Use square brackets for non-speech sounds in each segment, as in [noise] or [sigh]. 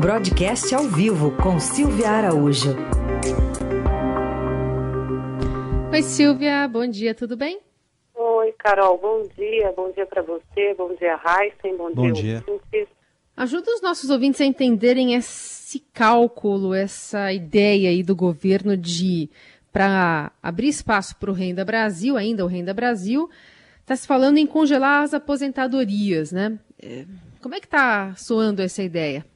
Broadcast ao vivo com Silvia Araújo. Oi, Silvia, bom dia, tudo bem? Oi, Carol, bom dia. Bom dia para você, bom dia, Raíssen, bom, bom dia. dia. Ajuda os nossos ouvintes a entenderem esse cálculo, essa ideia aí do governo de, para abrir espaço para o Renda Brasil, ainda o Renda Brasil, está se falando em congelar as aposentadorias, né? É, como é que está soando essa ideia?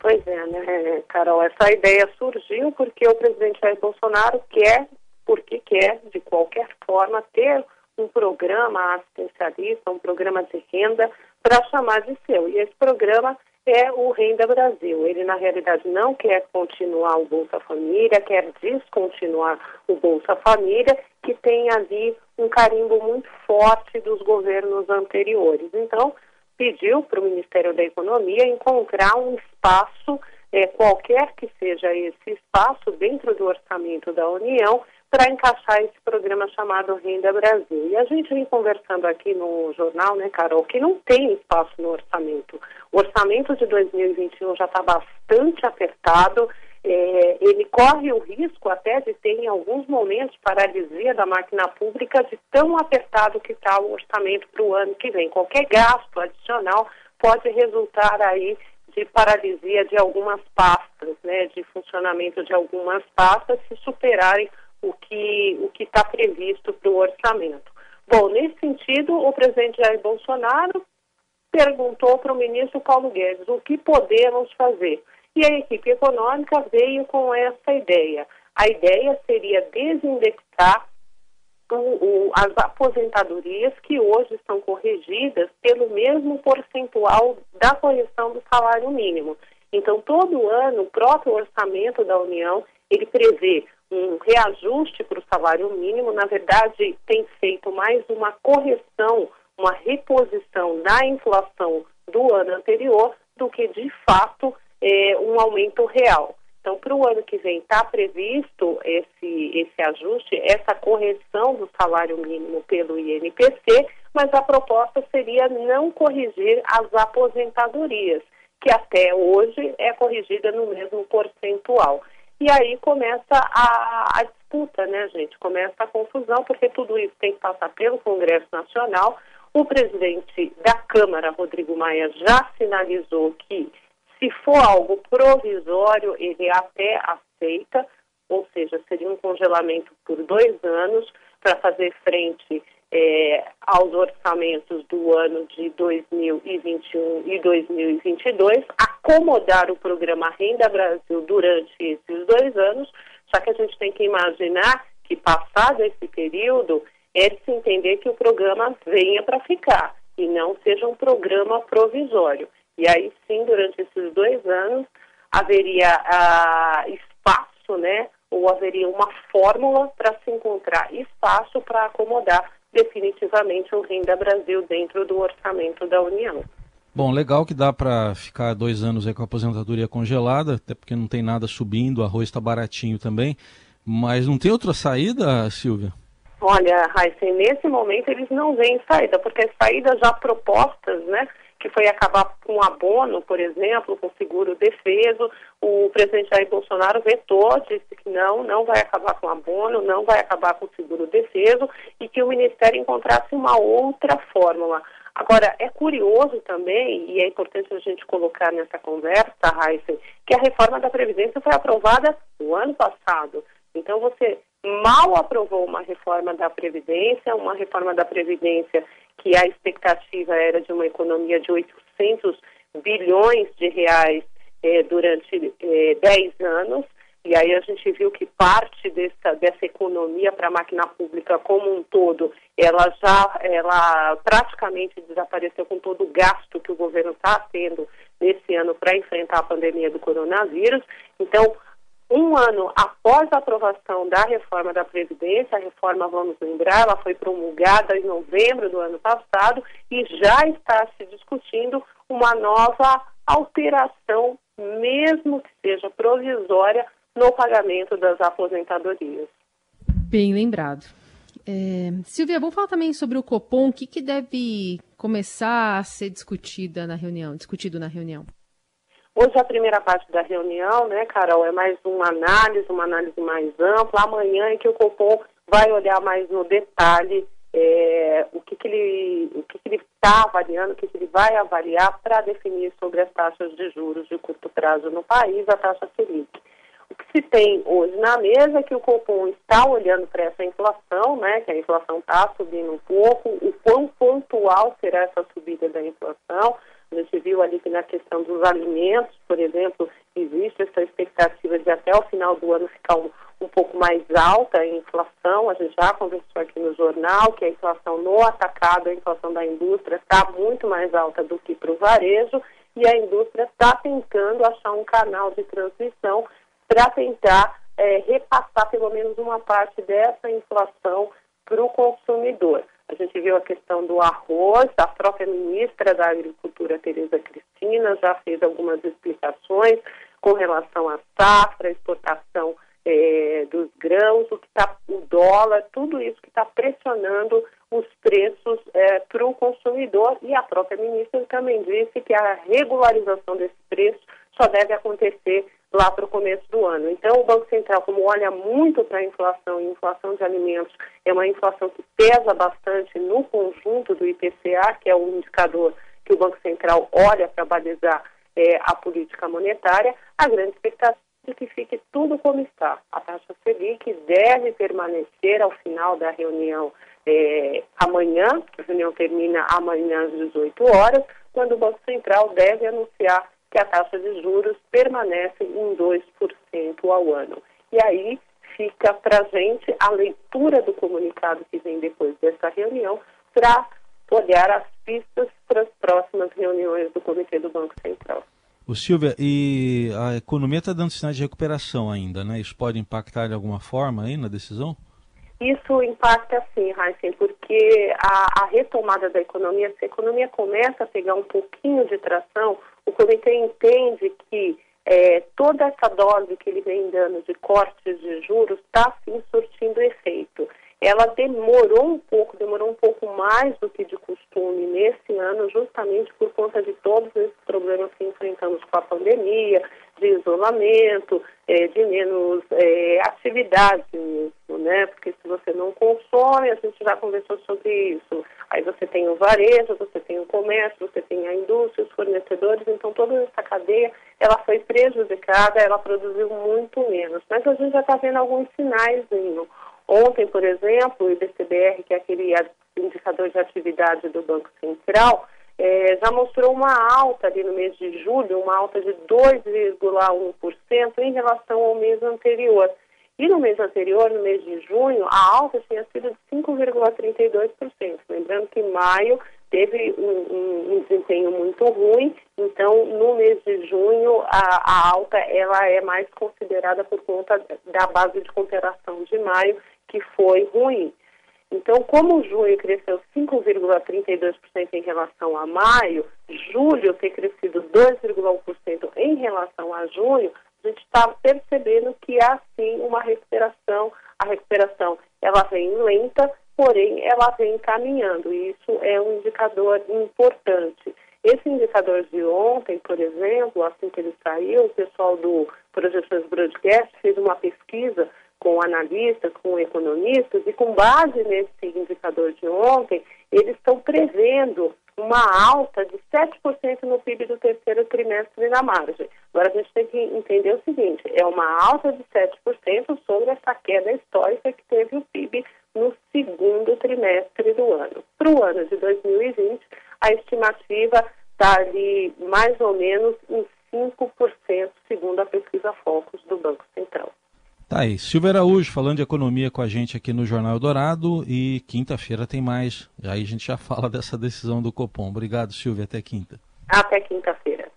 Pois é, né, Carol? Essa ideia surgiu porque o presidente Jair Bolsonaro quer, porque quer, de qualquer forma, ter um programa assistencialista, um programa de renda para chamar de seu. E esse programa é o Renda Brasil. Ele, na realidade, não quer continuar o Bolsa Família, quer descontinuar o Bolsa Família, que tem ali um carimbo muito forte dos governos anteriores. Então, pediu para o Ministério da Economia encontrar um espaço, é, qualquer que seja esse espaço, dentro do orçamento da União, para encaixar esse programa chamado Renda Brasil. E a gente vem conversando aqui no jornal, né, Carol, que não tem espaço no orçamento. O orçamento de 2021 já está bastante apertado. É, ele corre o risco até de ter, em alguns momentos, paralisia da máquina pública de tão apertado que está o orçamento para o ano que vem. Qualquer gasto adicional pode resultar aí de paralisia de algumas pastas, né, de funcionamento de algumas pastas se superarem o que o que está previsto para o orçamento. Bom, nesse sentido, o presidente Jair Bolsonaro perguntou para o ministro Paulo Guedes o que podemos fazer. E a equipe econômica veio com essa ideia. A ideia seria desindexar o, o, as aposentadorias que hoje estão corrigidas pelo mesmo percentual da correção do salário mínimo. Então, todo ano, o próprio orçamento da União, ele prevê um reajuste para o salário mínimo, na verdade, tem feito mais uma correção, uma reposição da inflação do ano anterior do que, de fato, é, um aumento real. Então, para o ano que vem está previsto esse, esse ajuste, essa correção do salário mínimo pelo INPC, mas a proposta seria não corrigir as aposentadorias, que até hoje é corrigida no mesmo percentual. E aí começa a, a, disputa, né, gente? Começa a confusão, porque tudo isso tem que passar pelo Congresso Nacional. O presidente da Câmara, Rodrigo Maia, já sinalizou que, se for algo provisório, ele até aceita, ou seja, seria um congelamento por dois anos para fazer frente é, aos orçamentos do ano de 2021 e 2022, acomodar o programa Renda Brasil durante esses dois anos, só que a gente tem que imaginar que, passado esse período, é de se entender que o programa venha para ficar e não seja um programa provisório. E aí sim, durante esses dois anos, haveria ah, espaço, né, ou haveria uma fórmula para se encontrar espaço para acomodar definitivamente o Renda Brasil dentro do orçamento da União. Bom, legal que dá para ficar dois anos aí com a aposentadoria congelada, até porque não tem nada subindo, o arroz está baratinho também. Mas não tem outra saída, Silvia? Olha, Raíssa, nesse momento eles não veem saída, porque as saídas já propostas, né, que foi acabar com abono, por exemplo, com seguro defeso. O presidente Jair Bolsonaro vetou, disse que não, não vai acabar com abono, não vai acabar com seguro defeso e que o Ministério encontrasse uma outra fórmula. Agora, é curioso também, e é importante a gente colocar nessa conversa, Heisen, que a reforma da Previdência foi aprovada no ano passado. Então, você mal aprovou uma reforma da Previdência, uma reforma da Previdência que a expectativa era de uma economia de 800 bilhões de reais eh, durante eh, 10 anos, e aí a gente viu que parte dessa, dessa economia para a máquina pública como um todo, ela já ela praticamente desapareceu com todo o gasto que o governo está tendo nesse ano para enfrentar a pandemia do coronavírus. Então, um ano após a aprovação da reforma da Previdência, a reforma, vamos lembrar, ela foi promulgada em novembro do ano passado e já está se discutindo uma nova alteração, mesmo que seja provisória, no pagamento das aposentadorias. Bem lembrado. É, Silvia, vamos falar também sobre o Copom. O que, que deve começar a ser discutida na reunião, discutido na reunião? Hoje a primeira parte da reunião, né, Carol, é mais uma análise, uma análise mais ampla. Amanhã é que o Copom vai olhar mais no detalhe é, o que, que ele o que, que ele está avaliando, o que, que ele vai avaliar para definir sobre as taxas de juros de curto prazo no país, a taxa Selic. O que se tem hoje na mesa é que o Copom está olhando para essa inflação, né, que a inflação está subindo um pouco, o quão pontual será essa subida da inflação, a gente viu ali que na questão dos alimentos, por exemplo, existe essa expectativa de até o final do ano ficar um, um pouco mais alta a inflação. A gente já conversou aqui no jornal que a inflação no atacado, a inflação da indústria está muito mais alta do que para o varejo e a indústria está tentando achar um canal de transmissão para tentar é, repassar pelo menos uma parte dessa inflação para o consumidor. A gente viu a questão do arroz, a própria ministra da Agricultura, Tereza Cristina, já fez algumas explicações com relação à safra, exportação é, dos grãos, o, que tá, o dólar, tudo isso que está pressionando os preços é, para o consumidor. E a própria ministra também disse que a regularização desse preço só deve acontecer lá para o começo do ano. Então, o Banco Central, como olha muito para a inflação, e inflação de alimentos é uma inflação que pesa bastante no conjunto do IPCA, que é o indicador que o Banco Central olha para balizar é, a política monetária, a grande expectativa é que fique tudo como está. A taxa Selic deve permanecer ao final da reunião é, amanhã, a reunião termina amanhã às 18 horas, quando o Banco Central deve anunciar que a taxa de juros permanece em 2% ao ano. E aí fica para a gente a leitura do comunicado que vem depois dessa reunião para olhar as pistas para as próximas reuniões do Comitê do Banco Central. O Silvia, e a economia está dando sinais de recuperação ainda, né? Isso pode impactar de alguma forma aí na decisão? Isso impacta sim, Heisen, porque a, a, retomada da economia, se a economia começa a pegar um pouquinho de tração, o comitê entende que é, toda essa dose que ele vem dando de cortes de juros está sim surtindo efeito. Ela demorou um pouco, demorou um pouco mais do que de costume nesse ano, justamente por conta de todos esses problemas que enfrentamos com a pandemia, de isolamento, é, de menos é, atividade mesmo, né? Porque se você não consome, a gente já conversou sobre isso. Aí você tem o varejo, você tem o comércio, você tem a indústria, fornecedores, então toda essa cadeia ela foi prejudicada, ela produziu muito menos. Mas a gente já está vendo alguns sinais ainda. Ontem, por exemplo, o IBCBR, que é aquele indicador de atividade do Banco Central, é, já mostrou uma alta ali no mês de julho, uma alta de 2,1% em relação ao mês anterior. E no mês anterior, no mês de junho, a alta tinha sido de 5,32%. Lembrando que maio teve um, um, um, desempenho muito ruim, então no mês de junho a, a, alta ela é mais considerada por conta da base de comparação de maio, que foi ruim. Então, como junho cresceu 5,32% em relação a maio, julho ter crescido 2,1% em relação a junho, a gente está percebendo que há sim uma recuperação. A recuperação ela vem lenta, porém ela vem caminhando. E isso é um indicador importante. Esse indicador de ontem, por exemplo, assim que ele saiu, o pessoal do Projeções Broadcast fez uma pesquisa com analistas, com economistas, e com base nesse indicador de ontem, eles estão prevendo uma alta de 7% no PIB do terceiro trimestre na margem. Agora a gente tem que entender o seguinte, é uma alta de 7% sobre essa queda histórica que teve o PIB segundo trimestre do ano. Para o ano de 2020, a estimativa está ali mais ou menos em 5%, segundo a pesquisa Focus do Banco Central. Tá aí, Silvia Araújo falando de economia com a gente aqui no Jornal Dourado e quinta-feira tem mais. Aí a gente já fala [laughs] dessa decisão do Copom. Obrigado, Silvia. Até quinta. Até quinta-feira.